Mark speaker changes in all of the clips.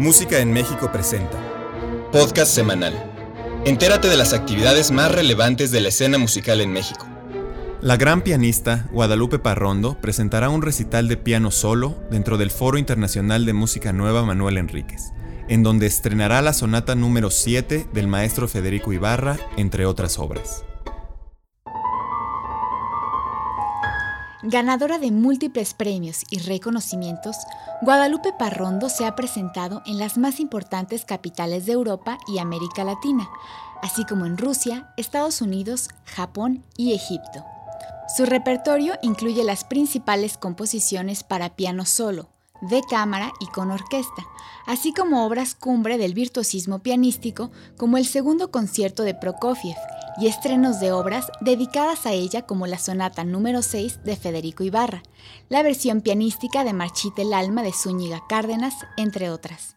Speaker 1: Música en México presenta. Podcast semanal. Entérate de las actividades más relevantes de la escena musical en México. La gran pianista Guadalupe Parrondo presentará un recital de piano solo dentro del Foro Internacional de Música Nueva Manuel Enríquez, en donde estrenará la sonata número 7 del maestro Federico Ibarra, entre otras obras.
Speaker 2: Ganadora de múltiples premios y reconocimientos, Guadalupe Parrondo se ha presentado en las más importantes capitales de Europa y América Latina, así como en Rusia, Estados Unidos, Japón y Egipto. Su repertorio incluye las principales composiciones para piano solo, de cámara y con orquesta, así como obras cumbre del virtuosismo pianístico como el segundo concierto de Prokofiev y estrenos de obras dedicadas a ella como la sonata número 6 de Federico Ibarra, la versión pianística de Marchite el alma de Zúñiga Cárdenas, entre otras.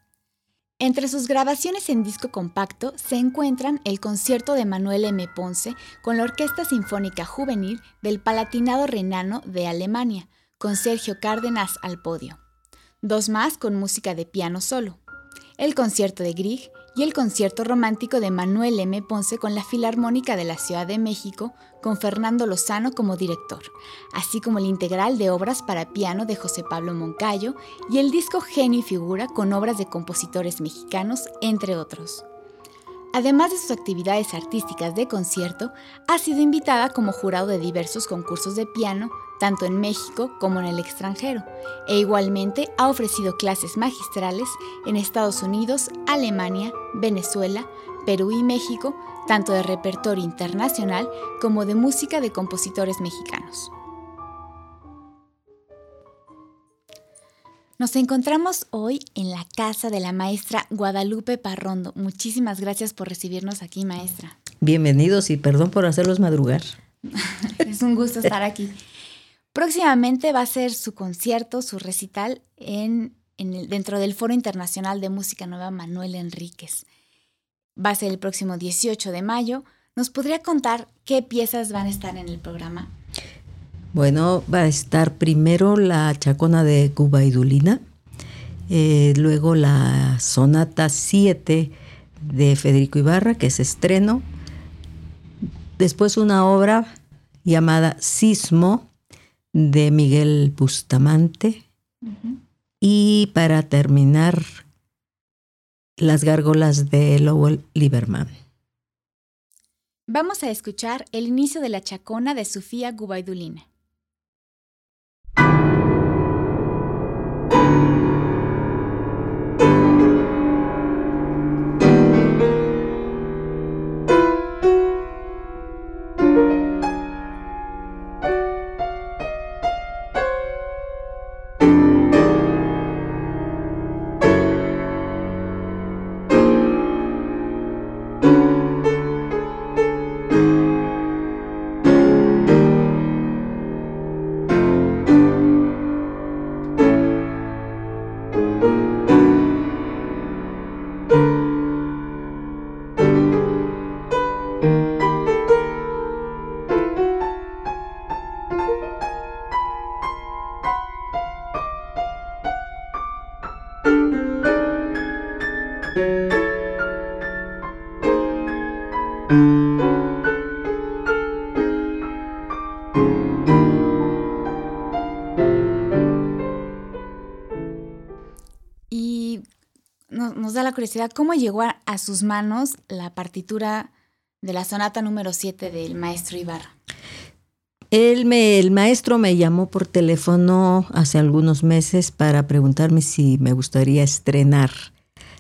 Speaker 2: Entre sus grabaciones en disco compacto se encuentran el concierto de Manuel M. Ponce con la Orquesta Sinfónica Juvenil del Palatinado Renano de Alemania, con Sergio Cárdenas al podio. Dos más con música de piano solo. El concierto de Grieg y el concierto romántico de Manuel M. Ponce con la Filarmónica de la Ciudad de México, con Fernando Lozano como director, así como el integral de obras para piano de José Pablo Moncayo y el disco Genio y Figura con obras de compositores mexicanos, entre otros. Además de sus actividades artísticas de concierto, ha sido invitada como jurado de diversos concursos de piano, tanto en México como en el extranjero, e igualmente ha ofrecido clases magistrales en Estados Unidos, Alemania, Venezuela, Perú y México, tanto de repertorio internacional como de música de compositores mexicanos. Nos encontramos hoy en la casa de la maestra Guadalupe Parrondo. Muchísimas gracias por recibirnos aquí, maestra.
Speaker 3: Bienvenidos y perdón por hacerlos madrugar.
Speaker 2: es un gusto estar aquí. Próximamente va a ser su concierto, su recital en, dentro del Foro Internacional de Música Nueva Manuel Enríquez. Va a ser el próximo 18 de mayo. ¿Nos podría contar qué piezas van a estar en el programa?
Speaker 3: Bueno, va a estar primero la chacona de Cuba y Dulina, eh, luego la sonata 7 de Federico Ibarra, que es estreno, después una obra llamada Sismo de Miguel Bustamante. Y para terminar, Las gárgolas de Lowell Lieberman.
Speaker 2: Vamos a escuchar el inicio de la chacona de Sofía Gubaidulina. Curiosidad, ¿cómo llegó a, sus manos la partitura de la sonata número 7 del maestro Ibarra?
Speaker 3: Él me, el maestro me llamó por teléfono hace algunos meses para preguntarme si me gustaría estrenar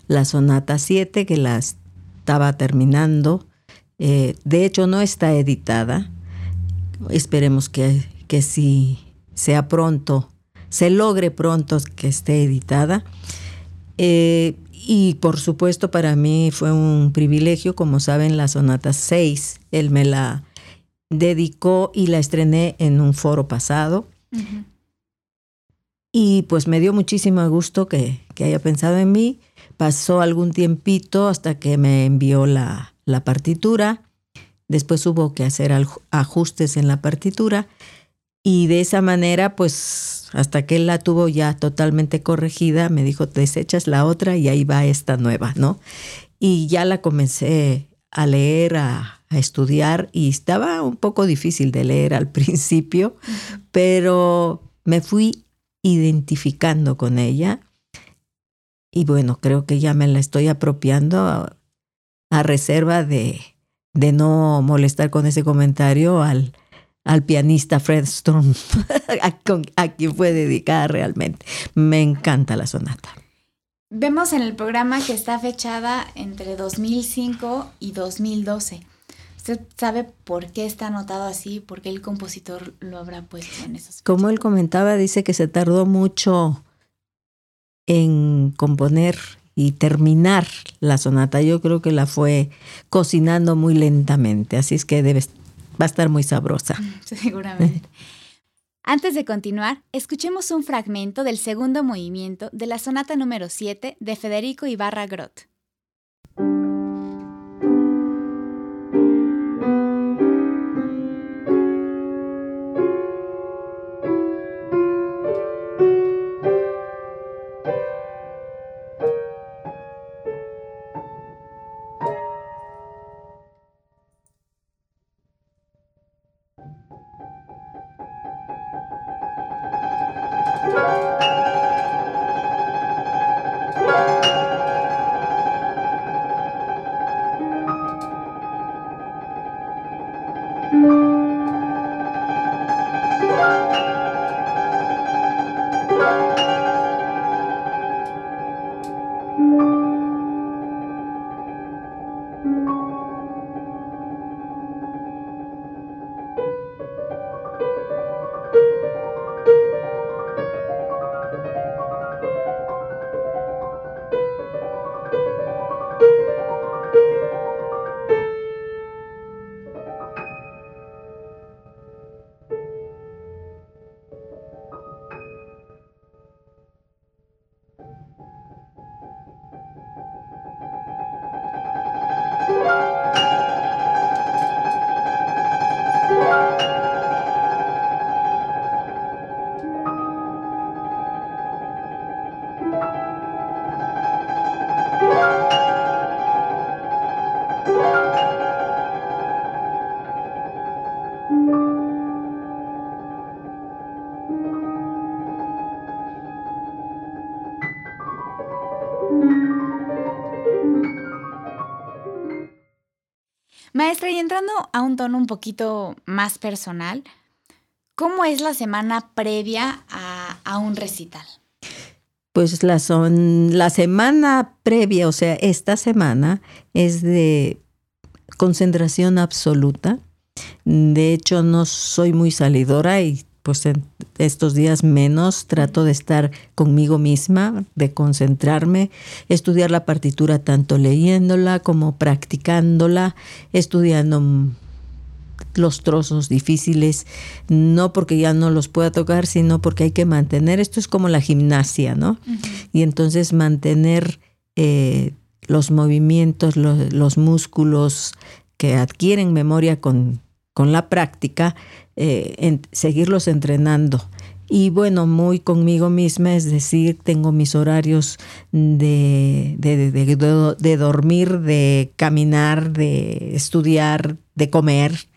Speaker 3: la sonata 7, que la estaba terminando. Eh, de hecho, no está editada. Esperemos que, que sea pronto, se logre pronto que esté editada. Eh, y por supuesto para mí fue un privilegio, como saben, la sonata 6, él me la dedicó y la estrené en un foro pasado. Y pues me dio muchísimo gusto que, haya pensado en mí. Pasó algún tiempito hasta que me envió la, la partitura. Después hubo que hacer ajustes en la partitura. Y de esa manera, pues hasta que él la tuvo ya totalmente corregida, me dijo, desechas la otra y ahí va esta nueva, ¿no? Y ya la comencé a leer, a, estudiar y estaba un poco difícil de leer al principio, pero me fui identificando con ella y bueno, creo que ya me la estoy apropiando a, reserva de, de no molestar con ese comentario al, al pianista Fred Storm, a, quien fue dedicada realmente. Me encanta la sonata.
Speaker 2: Vemos en el programa que está fechada entre 2005 y 2012. ¿Usted sabe por qué está anotado así? ¿Por qué el compositor lo habrá puesto en esos?
Speaker 3: Como él comentaba, dice que se tardó mucho en componer y terminar la sonata. Yo creo que la fue cocinando muy lentamente, así es que debe va a estar muy sabrosa.
Speaker 2: Seguramente. Antes de continuar, escuchemos un fragmento del segundo movimiento de la sonata número 7 de Federico Ibarra Grot. Maestra, y entrando a un tono un poquito más personal, ¿cómo es la semana previa a, un recital?
Speaker 3: Pues la, son, la semana previa, o sea, esta semana es de concentración absoluta. De hecho, no soy muy salidora y pues en estos días menos trato de estar conmigo misma, de concentrarme, estudiar la partitura tanto leyéndola como practicándola, estudiando los trozos difíciles, no porque ya no los pueda tocar, sino porque hay que mantener, esto es como la gimnasia, ¿no? Y entonces mantener eh, los movimientos, los, músculos que adquieren memoria con, con la práctica, eh, en seguirlos entrenando. Y bueno, muy conmigo misma, es decir, tengo mis horarios de, de, dormir, de caminar, de estudiar, de comer,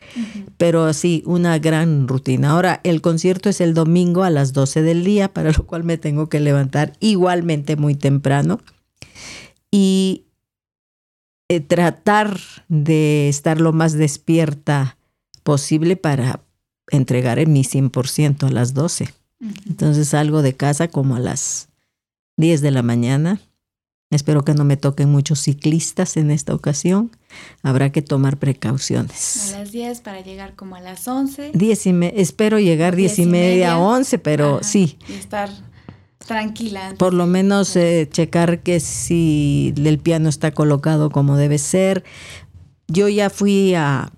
Speaker 3: pero sí, una gran rutina. Ahora, el concierto es el domingo a las 12 del día, para lo cual me tengo que levantar igualmente muy temprano. Y eh, tratar de estar lo más despierta posible para entregaré mi 100% a las 12. Entonces salgo de casa como a las 10 de la mañana. Espero que no me toquen muchos ciclistas en esta ocasión. Habrá que tomar precauciones.
Speaker 2: A las 10 para llegar como a las 11.
Speaker 3: espero llegar 10 y media, a 11, pero sí.
Speaker 2: Y estar tranquila.
Speaker 3: Por lo menos eh, checar que si el piano está colocado como debe ser. Yo ya fui a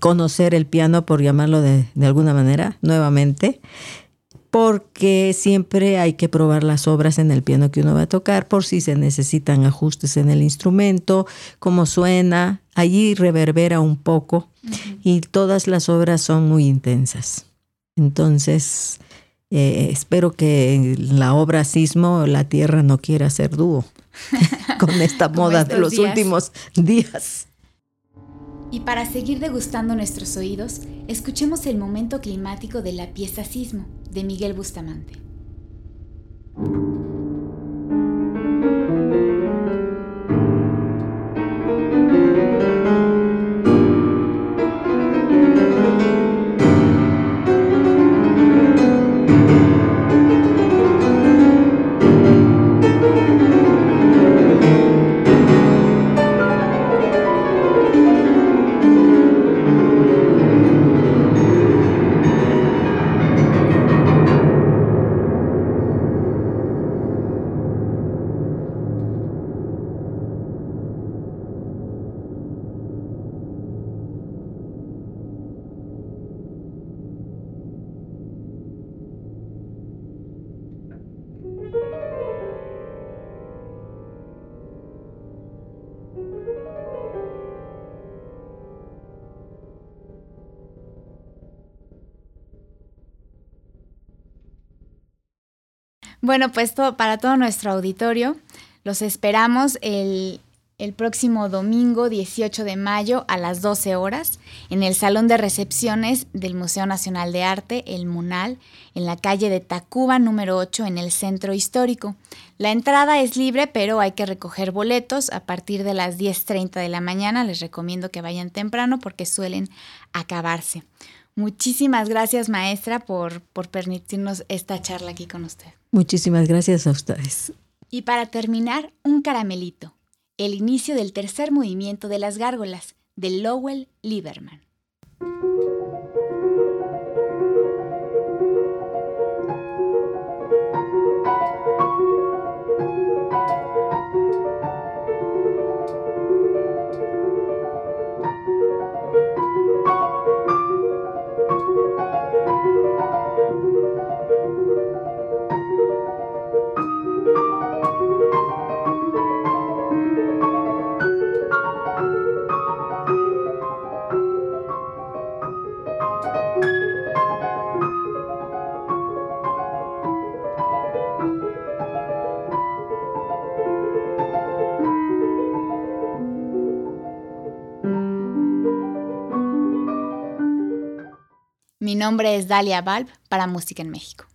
Speaker 3: conocer el piano, por llamarlo de, alguna manera, nuevamente, porque siempre hay que probar las obras en el piano que uno va a tocar por si se necesitan ajustes en el instrumento, cómo suena, allí reverbera un poco y todas las obras son muy intensas. Entonces, Eh, espero que la obra Sismo la Tierra no quiera ser dúo con esta moda de los últimos días.
Speaker 2: Y para seguir degustando nuestros oídos, escuchemos el momento climático de la pieza Sismo de Miguel Bustamante. Bueno, pues para todo nuestro auditorio, los esperamos el, el, próximo domingo 18 de mayo a las 12 horas en el Salón de Recepciones del Museo Nacional de Arte, el MUNAL, en la calle de Tacuba número 8 en el Centro Histórico. La entrada es libre, pero hay que recoger boletos a partir de las 10.30 de la mañana. Les recomiendo que vayan temprano porque suelen acabarse. Muchísimas gracias, maestra, por, por permitirnos esta charla aquí con usted.
Speaker 3: Muchísimas gracias a ustedes.
Speaker 2: Y para terminar, un caramelito. El inicio del tercer movimiento de las gárgolas, de Lowell Lieberman. Nombre es Dalia Balb para Música en México.